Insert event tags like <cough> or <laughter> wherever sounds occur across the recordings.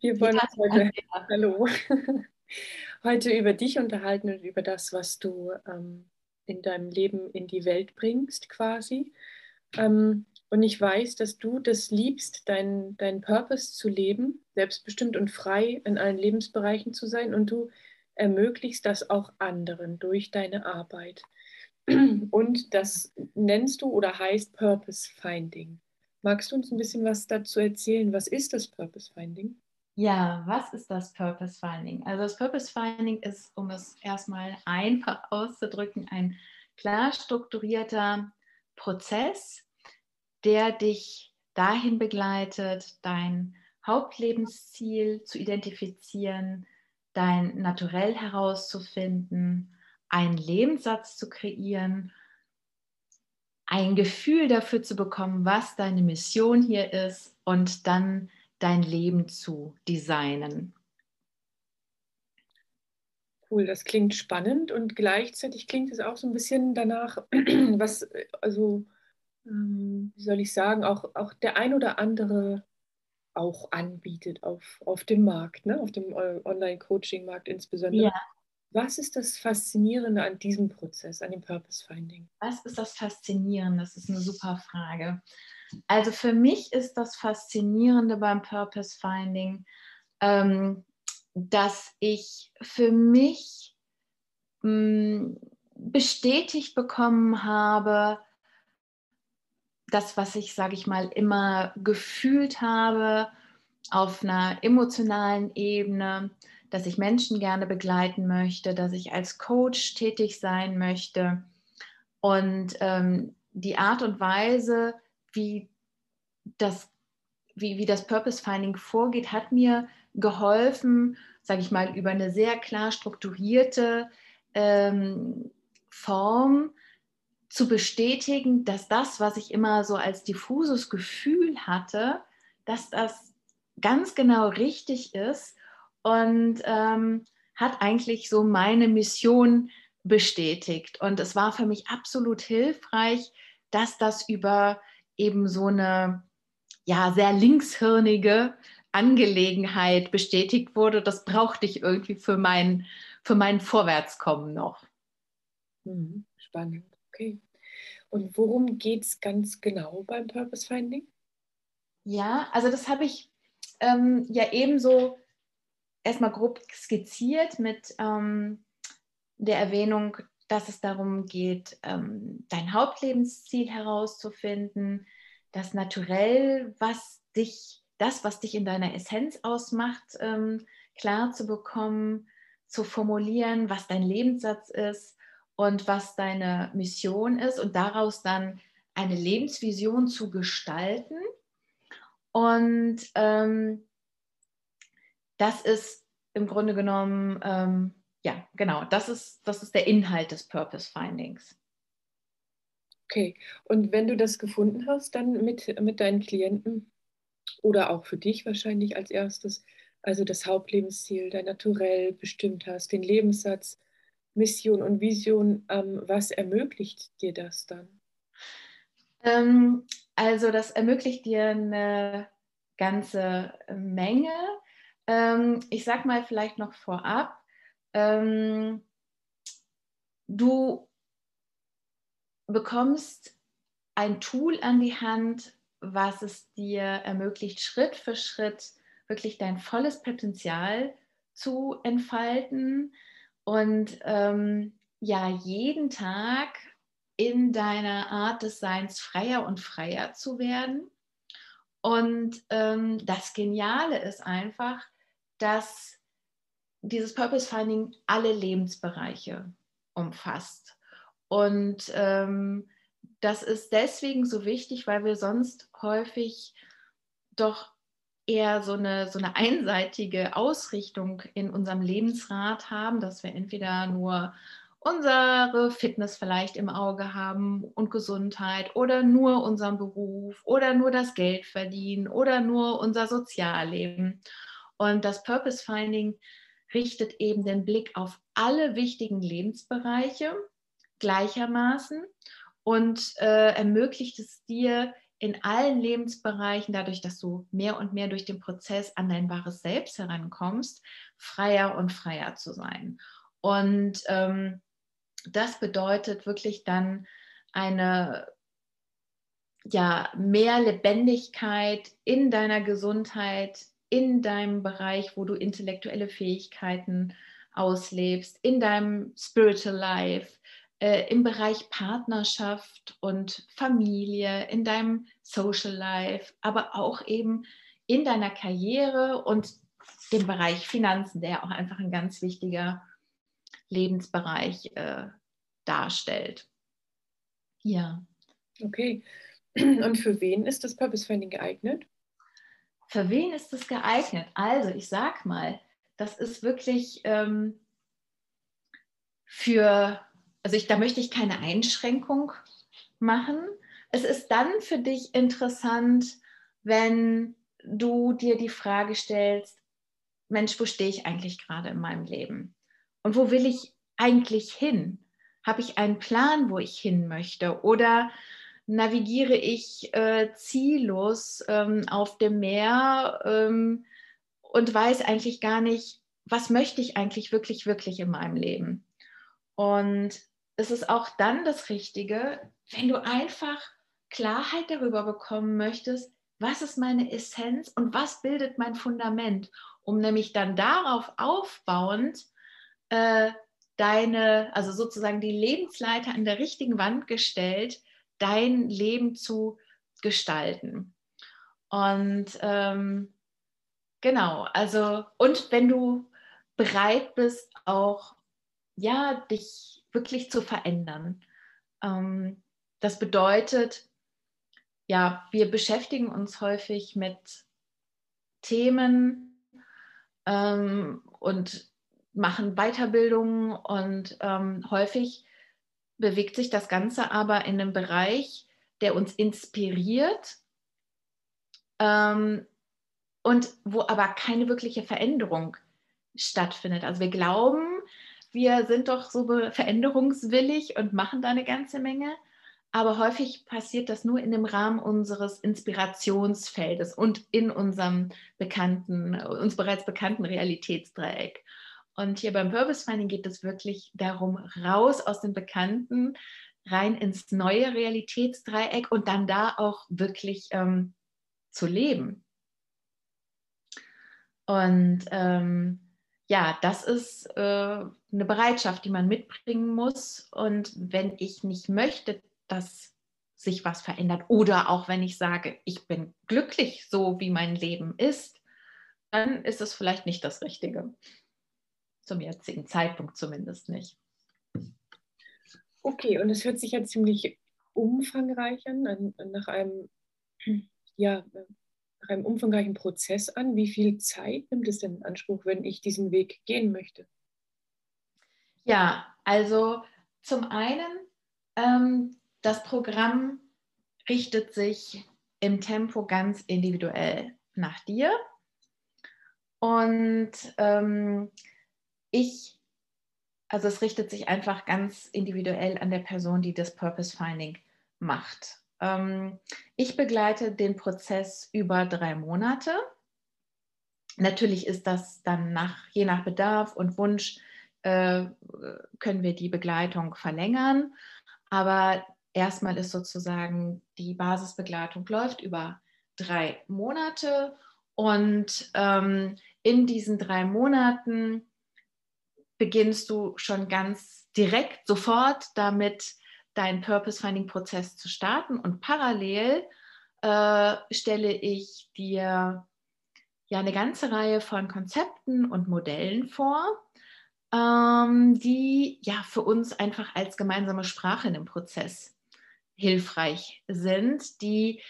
Wir wollen uns heute, hallo, <laughs> heute über dich unterhalten und über das, was du ähm, in deinem Leben in die Welt bringst, quasi. Ähm, und ich weiß, dass du das liebst, deinen dein Purpose zu leben, selbstbestimmt und frei in allen Lebensbereichen zu sein. Und du ermöglichst das auch anderen durch deine Arbeit. <clears throat> Und das nennst du oder heißt Purpose Finding. Magst du uns ein bisschen was dazu erzählen? Was ist das Purpose Finding? Ja, was ist das Purpose Finding? Also das Purpose Finding ist, um es erstmal einfach auszudrücken, ein klar strukturierter Prozess, der dich dahin begleitet, dein Hauptlebensziel zu identifizieren, dein Naturell herauszufinden, einen Lebenssatz zu kreieren, ein Gefühl dafür zu bekommen, was deine Mission hier ist und dann dein Leben zu designen. Cool, das klingt spannend und gleichzeitig klingt es auch so ein bisschen danach, <clears throat> was, also, ähm, wie soll ich sagen, auch, auch der ein oder andere auch anbietet auf, auf dem Markt, ne? auf dem Online-Coaching-Markt insbesondere. Ja. Was ist das Faszinierende an diesem Prozess, an dem Purpose Finding? Was ist das Faszinierende? Das ist eine super Frage. Also für mich ist das Faszinierende beim Purpose Finding, ähm, dass ich für mich mh, mm, bestätigt bekommen habe, das, was ich, sage ich mal, immer gefühlt habe auf einer emotionalen Ebene, dass ich Menschen gerne begleiten möchte, dass ich als Coach tätig sein möchte. Und ähm, die Art und Weise, wie das, wie, wie das Purpose Finding vorgeht, hat mir geholfen, sage ich mal, über eine sehr klar strukturierte ähm, Form zu bestätigen, dass das, was ich immer so als diffuses Gefühl hatte, dass das ganz genau richtig ist und ähm, hat eigentlich so meine Mission bestätigt. Und es war für mich absolut hilfreich, dass das über eben so eine ja, sehr linkshirnige Angelegenheit bestätigt wurde. Das brauchte ich irgendwie für mein, für mein Vorwärtskommen noch. Mhm, spannend, okay. Und worum geht es ganz genau beim Purpose Finding? Ja, also das habe ich ähm, ja ebenso erstmal grob skizziert mit ähm, der Erwähnung, dass es darum geht, ähm, dein Hauptlebensziel herauszufinden, das Naturell, was dich, das, was dich in deiner Essenz ausmacht, ähm, klar zu bekommen, zu formulieren, was dein Lebenssatz ist und was deine Mission ist und daraus dann eine Lebensvision zu gestalten. Und ähm, das ist im Grunde genommen ähm, ja, genau, das ist, das ist der Inhalt des Purpose Findings. Okay, und wenn du das gefunden hast, dann mit, mit deinen Klienten oder auch für dich wahrscheinlich als erstes, also das Hauptlebensziel, dein Naturell bestimmt hast, den Lebenssatz, Mission und Vision, ähm, was ermöglicht dir das dann? Ähm, also das ermöglicht dir eine ganze Menge. Ähm, ich sage mal vielleicht noch vorab, ähm, du bekommst ein Tool an die Hand, was es dir ermöglicht, Schritt für Schritt wirklich dein volles Potenzial zu entfalten und ähm, ja, jeden Tag in deiner Art des Seins freier und freier zu werden. Und ähm, das Geniale ist einfach, dass dieses Purpose Finding alle Lebensbereiche umfasst. Und ähm, das ist deswegen so wichtig, weil wir sonst häufig doch eher so eine, so eine einseitige Ausrichtung in unserem Lebensrat haben, dass wir entweder nur unsere Fitness vielleicht im Auge haben und Gesundheit oder nur unseren Beruf oder nur das Geld verdienen oder nur unser Sozialleben. Und das Purpose Finding richtet eben den Blick auf alle wichtigen Lebensbereiche gleichermaßen und äh, ermöglicht es dir in allen Lebensbereichen, dadurch, dass du mehr und mehr durch den Prozess an dein wahres Selbst herankommst, freier und freier zu sein. Und ähm, das bedeutet wirklich dann eine ja, mehr Lebendigkeit in deiner Gesundheit, in deinem Bereich, wo du intellektuelle Fähigkeiten auslebst, in deinem Spiritual Life, äh, im Bereich Partnerschaft und Familie, in deinem Social Life, aber auch eben in deiner Karriere und dem Bereich Finanzen, der auch einfach ein ganz wichtiger Lebensbereich äh, darstellt. Ja. Okay. <clears throat> Und für wen ist das Purpose Finding geeignet? Für wen ist das geeignet? Also, ich sag mal, das ist wirklich ähm, für also ich, da möchte ich keine Einschränkung machen. Es ist dann für dich interessant, wenn du dir die Frage stellst, Mensch, wo stehe ich eigentlich gerade in meinem Leben? Und wo will ich eigentlich hin? Habe ich einen Plan, wo ich hin möchte? Oder navigiere ich äh, ziellos ähm, auf dem Meer ähm, und weiß eigentlich gar nicht, was möchte ich eigentlich wirklich, wirklich in meinem Leben? Und ist es auch dann das Richtige, wenn du einfach Klarheit darüber bekommen möchtest, was ist meine Essenz und was bildet mein Fundament, um nämlich dann darauf aufbauend äh, deine, also sozusagen die Lebensleiter an der richtigen Wand gestellt, dein Leben zu gestalten. Und ähm, genau, also und wenn du bereit bist, auch ja, dich wirklich zu verändern. Ähm, das bedeutet, ja, wir beschäftigen uns häufig mit Themen ähm, und machen Weiterbildungen und ähm, häufig bewegt sich das Ganze aber in einem Bereich, der uns inspiriert ähm, und wo aber keine wirkliche Veränderung stattfindet. Also wir glauben, wir sind doch so veränderungswillig und machen da eine ganze Menge. Aber häufig passiert das nur in dem Rahmen unseres Inspirationsfeldes und in unserem bekannten, uns bereits bekannten Realitätsdreieck. Und hier beim Purpose Finding geht es wirklich darum, raus aus dem Bekannten, rein ins neue Realitätsdreieck und dann da auch wirklich ähm, zu leben. Und ähm, ja, das ist äh, eine Bereitschaft, die man mitbringen muss. Und wenn ich nicht möchte, dass sich was verändert oder auch wenn ich sage, ich bin glücklich, so wie mein Leben ist, dann ist es vielleicht nicht das Richtige. Zum jetzigen Zeitpunkt zumindest nicht. Okay, und es hört sich ja ziemlich umfangreich an, nach einem ja, nach einem umfangreichen Prozess an. Wie viel Zeit nimmt es denn in Anspruch, wenn ich diesen Weg gehen möchte? Ja, also zum einen, ähm, das Programm richtet sich im Tempo ganz individuell nach dir. Und ähm, ich, also es richtet sich einfach ganz individuell an der Person, die das Purpose Finding macht. Ähm, ich begleite den Prozess über drei Monate. Natürlich ist das dann nach, je nach Bedarf und Wunsch, äh, können wir die Begleitung verlängern. Aber erstmal ist sozusagen die Basisbegleitung läuft über drei Monate und ähm, in diesen drei Monaten beginnst du schon ganz direkt sofort damit, deinen Purpose-Finding-Prozess zu starten. Und parallel äh, stelle ich dir ja eine ganze Reihe von Konzepten und Modellen vor, ähm, die ja für uns einfach als gemeinsame Sprache in dem Prozess hilfreich sind, die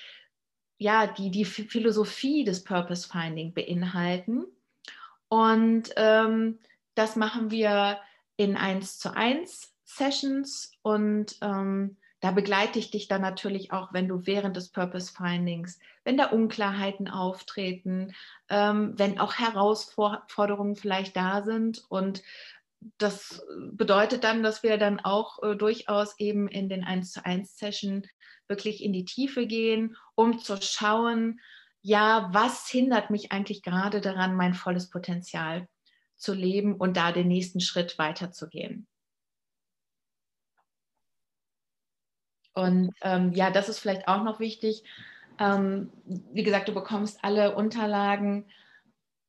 ja die, die Philosophie des Purpose Finding beinhalten. Und ähm, das machen wir in 1 zu 1 Sessions und ähm, da begleite ich dich dann natürlich auch, wenn du während des Purpose Findings, wenn da Unklarheiten auftreten, ähm, wenn auch Herausforderungen vielleicht da sind. Und das bedeutet dann, dass wir dann auch äh, durchaus eben in den 1 zu 1 Session wirklich in die Tiefe gehen, um zu schauen, ja, was hindert mich eigentlich gerade daran, mein volles Potenzial zu leben und da den nächsten Schritt weiterzugehen. Und ähm, ja, das ist vielleicht auch noch wichtig. Ähm, wie gesagt, du bekommst alle Unterlagen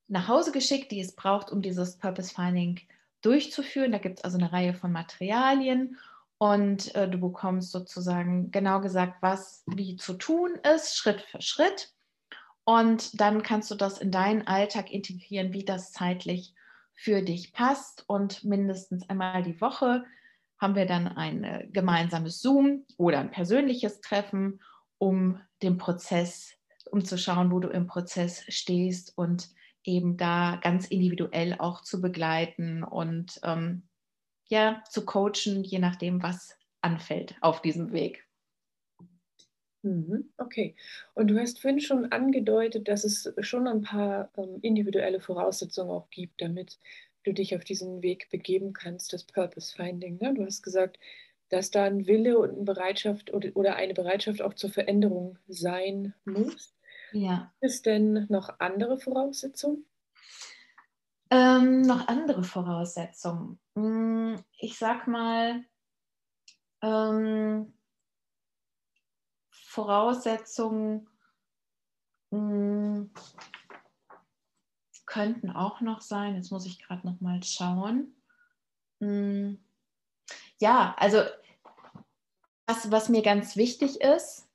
nach Hause geschickt, die es braucht, um dieses Purpose Finding durchzuführen. Da gibt es also eine Reihe von Materialien und äh, du bekommst sozusagen genau gesagt, was wie zu tun ist, Schritt für Schritt. Und dann kannst du das in deinen Alltag integrieren, wie das zeitlich für dich passt. Und mindestens einmal die Woche haben wir dann ein äh, gemeinsames Zoom oder ein persönliches Treffen, um den Prozess, um zu schauen, wo du im Prozess stehst und eben da ganz individuell auch zu begleiten und ähm, ja, zu coachen, je nachdem, was anfällt auf diesem Weg. Mhm, okay. Und du hast vorhin schon angedeutet, dass es schon ein paar ähm, individuelle Voraussetzungen auch gibt, damit du dich auf diesen Weg begeben kannst, das Purpose Finding. Ne? Du hast gesagt, dass da ein Wille und eine Bereitschaft oder, oder eine Bereitschaft auch zur Veränderung sein muss. Ja. Gibt es denn noch andere Voraussetzungen? Ähm, noch andere Voraussetzungen. Hm, ich sag mal, ähm, Voraussetzungen mh, hm, könnten auch noch sein. Jetzt muss ich gerade noch mal schauen. Mh, hm, ja, also was, was mir ganz wichtig ist,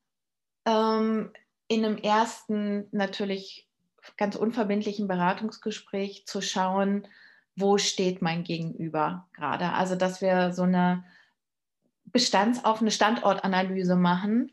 ähm, in einem ersten natürlich ganz unverbindlichen Beratungsgespräch zu schauen, wo steht mein Gegenüber gerade. Also dass wir so eine bestandsaufene Standortanalyse machen,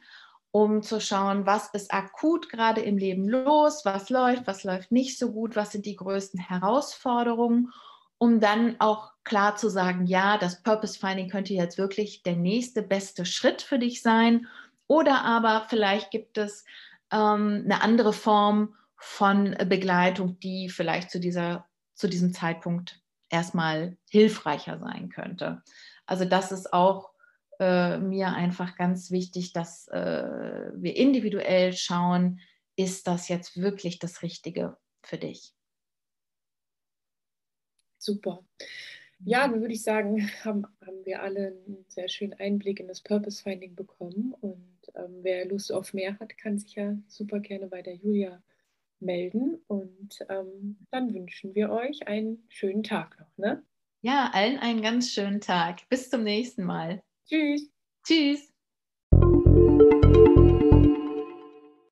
um zu schauen, was ist akut gerade im Leben los, was läuft, was läuft nicht so gut, was sind die größten Herausforderungen, um dann auch klar zu sagen, ja, das Purpose Finding könnte jetzt wirklich der nächste beste Schritt für dich sein. Oder aber vielleicht gibt es ähm, eine andere Form von Begleitung, die vielleicht zu, dieser, zu diesem Zeitpunkt erstmal hilfreicher sein könnte. Also das ist auch äh, mir einfach ganz wichtig, dass äh, wir individuell schauen, ist das jetzt wirklich das Richtige für dich? Super. Ja, dann würde ich sagen, <laughs> haben, haben wir alle einen sehr schönen Einblick in das Purpose Finding bekommen. Und ähm, wer Lust auf mehr hat, kann sich ja super gerne bei der Julia melden. Und ähm, dann wünschen wir euch einen schönen Tag noch. Ne? Ja, allen einen ganz schönen Tag. Bis zum nächsten Mal. Tschüss. Tschüss.